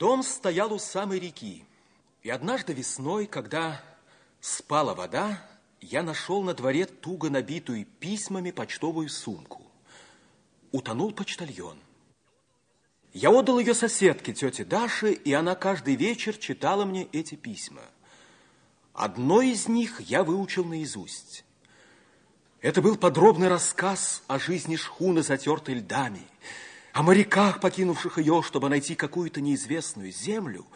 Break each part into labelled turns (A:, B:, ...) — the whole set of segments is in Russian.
A: Дом стоял у самой реки. И однажды весной, когда спала вода, я нашел на дворе туго набитую письмами почтовую сумку. Утонул почтальон. Я отдал ее соседке, тете Даше, и она каждый вечер читала мне эти письма. Одно из них я выучил наизусть. Это был подробный рассказ о жизни шхуны, затертой льдами, о моряках, покинувших ее, чтобы найти какую-то неизвестную землю,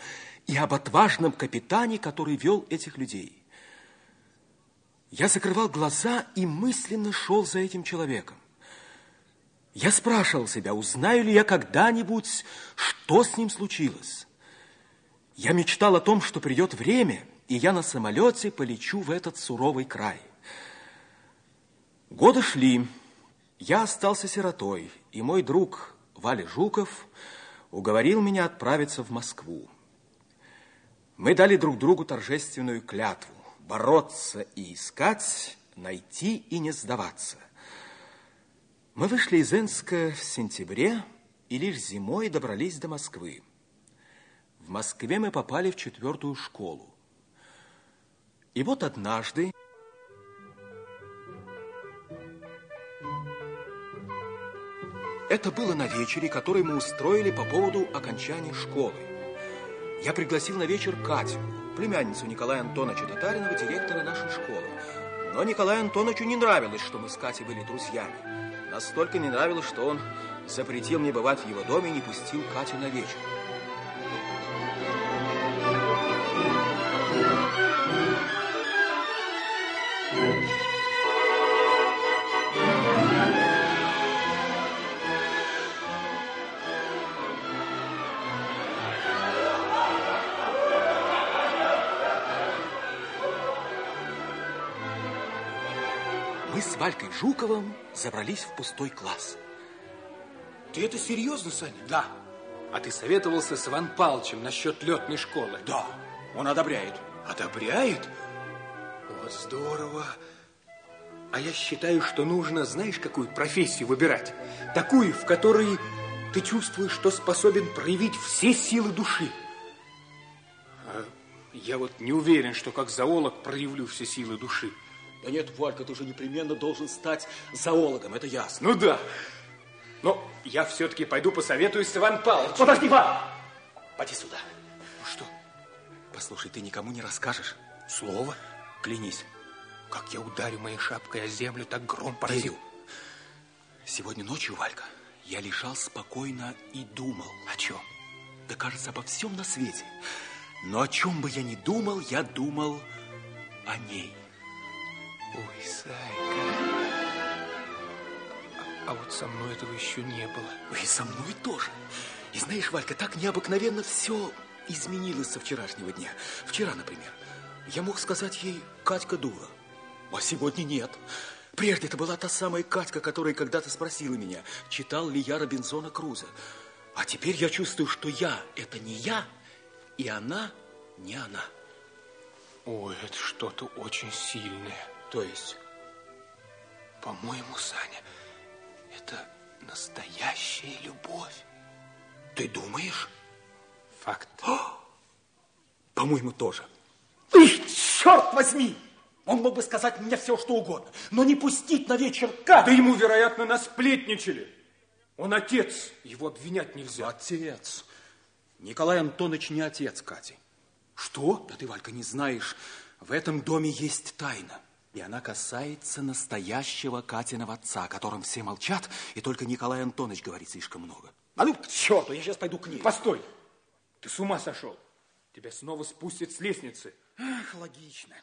A: и об отважном капитане, который вел этих людей. Я закрывал глаза и мысленно шел за этим человеком. Я спрашивал себя, узнаю ли я когда-нибудь, что с ним случилось. Я мечтал о том, что придет время, и я на самолете полечу в этот суровый край. Годы шли, я остался сиротой, и мой друг Валя Жуков уговорил меня отправиться в Москву. Мы дали друг другу торжественную клятву бороться и искать, найти и не сдаваться. Мы вышли из Энска в сентябре и лишь зимой добрались до Москвы. В Москве мы попали в четвертую школу. И вот однажды Это было на вечере, который мы устроили по поводу окончания школы. Я пригласил на вечер Катю, племянницу Николая Антоновича Татаринова, директора нашей школы. Но Николаю Антоновичу не нравилось, что мы с Катей были друзьями. Настолько не нравилось, что он запретил мне бывать в его доме и не пустил Катю на вечер. С Валькой Жуковым забрались в пустой класс.
B: Ты это серьезно, Саня?
A: Да,
B: А ты советовался с Иван Павловичем насчет летной школы?
A: да, он одобряет.
B: Одобряет? Вот здорово. А я считаю, что нужно, знаешь, какую профессию выбирать? Такую, в которой ты чувствуешь, что способен проявить все силы души. А я вот не уверен, что как зоолог проявлю все силы души.
A: Да нет, Валька, ты уже непременно должен стать зоологом, это ясно.
B: Ну да. Но я все-таки пойду посоветуюсь с Иван Павловичем.
A: Подожди, Иван! Поди сюда.
B: Ну что,
A: Послушай, ты никому не расскажешь?
B: слово?
A: Клянись.
B: Как я ударю моей шапкой о землю, так гром поразил.
A: Верю. Сегодня ночью, Валька, я лежал спокойно и думал.
B: О чем?
A: Да кажется, обо всем на свете. Но о чем бы я ни думал, я думал о ней.
B: Ой, Сайка. А, а вот со мной этого еще не было.
A: И со мной тоже. И знаешь, Валька, так необыкновенно все изменилось со вчерашнего дня. Вчера, например, я мог сказать ей «Катька дура», а сегодня нет. Прежде это была та самая Катька, которая когда-то спросила меня, читал ли я Робинзона Круза. А теперь я чувствую, что я – это не я, и она – не она.
B: Ой, это что-то очень сильное.
A: То есть,
B: По-моему, Саня, это настоящая любовь.
A: ты думаешь?
B: Факт.
A: По-моему, тоже. Ih, черт возьми! Он мог бы сказать мне все, что угодно, но не пустить на вечер
B: Да
A: Катю.
B: ему, вероятно, насплетничали. Он отец, его обвинять нельзя.
A: Отец. Николай Антонович не отец Кати.
B: Что?
A: Да ты, Валька, не знаешь, в этом доме есть тайна. И она касается настоящего Катиного отца, о котором все молчат, и только Николай Антонович говорит слишком много. А ну, к черту, я сейчас пойду к ней.
B: Постой. Ты с ума сошел. Тебя снова спустят с лестницы.
A: Ах, логично.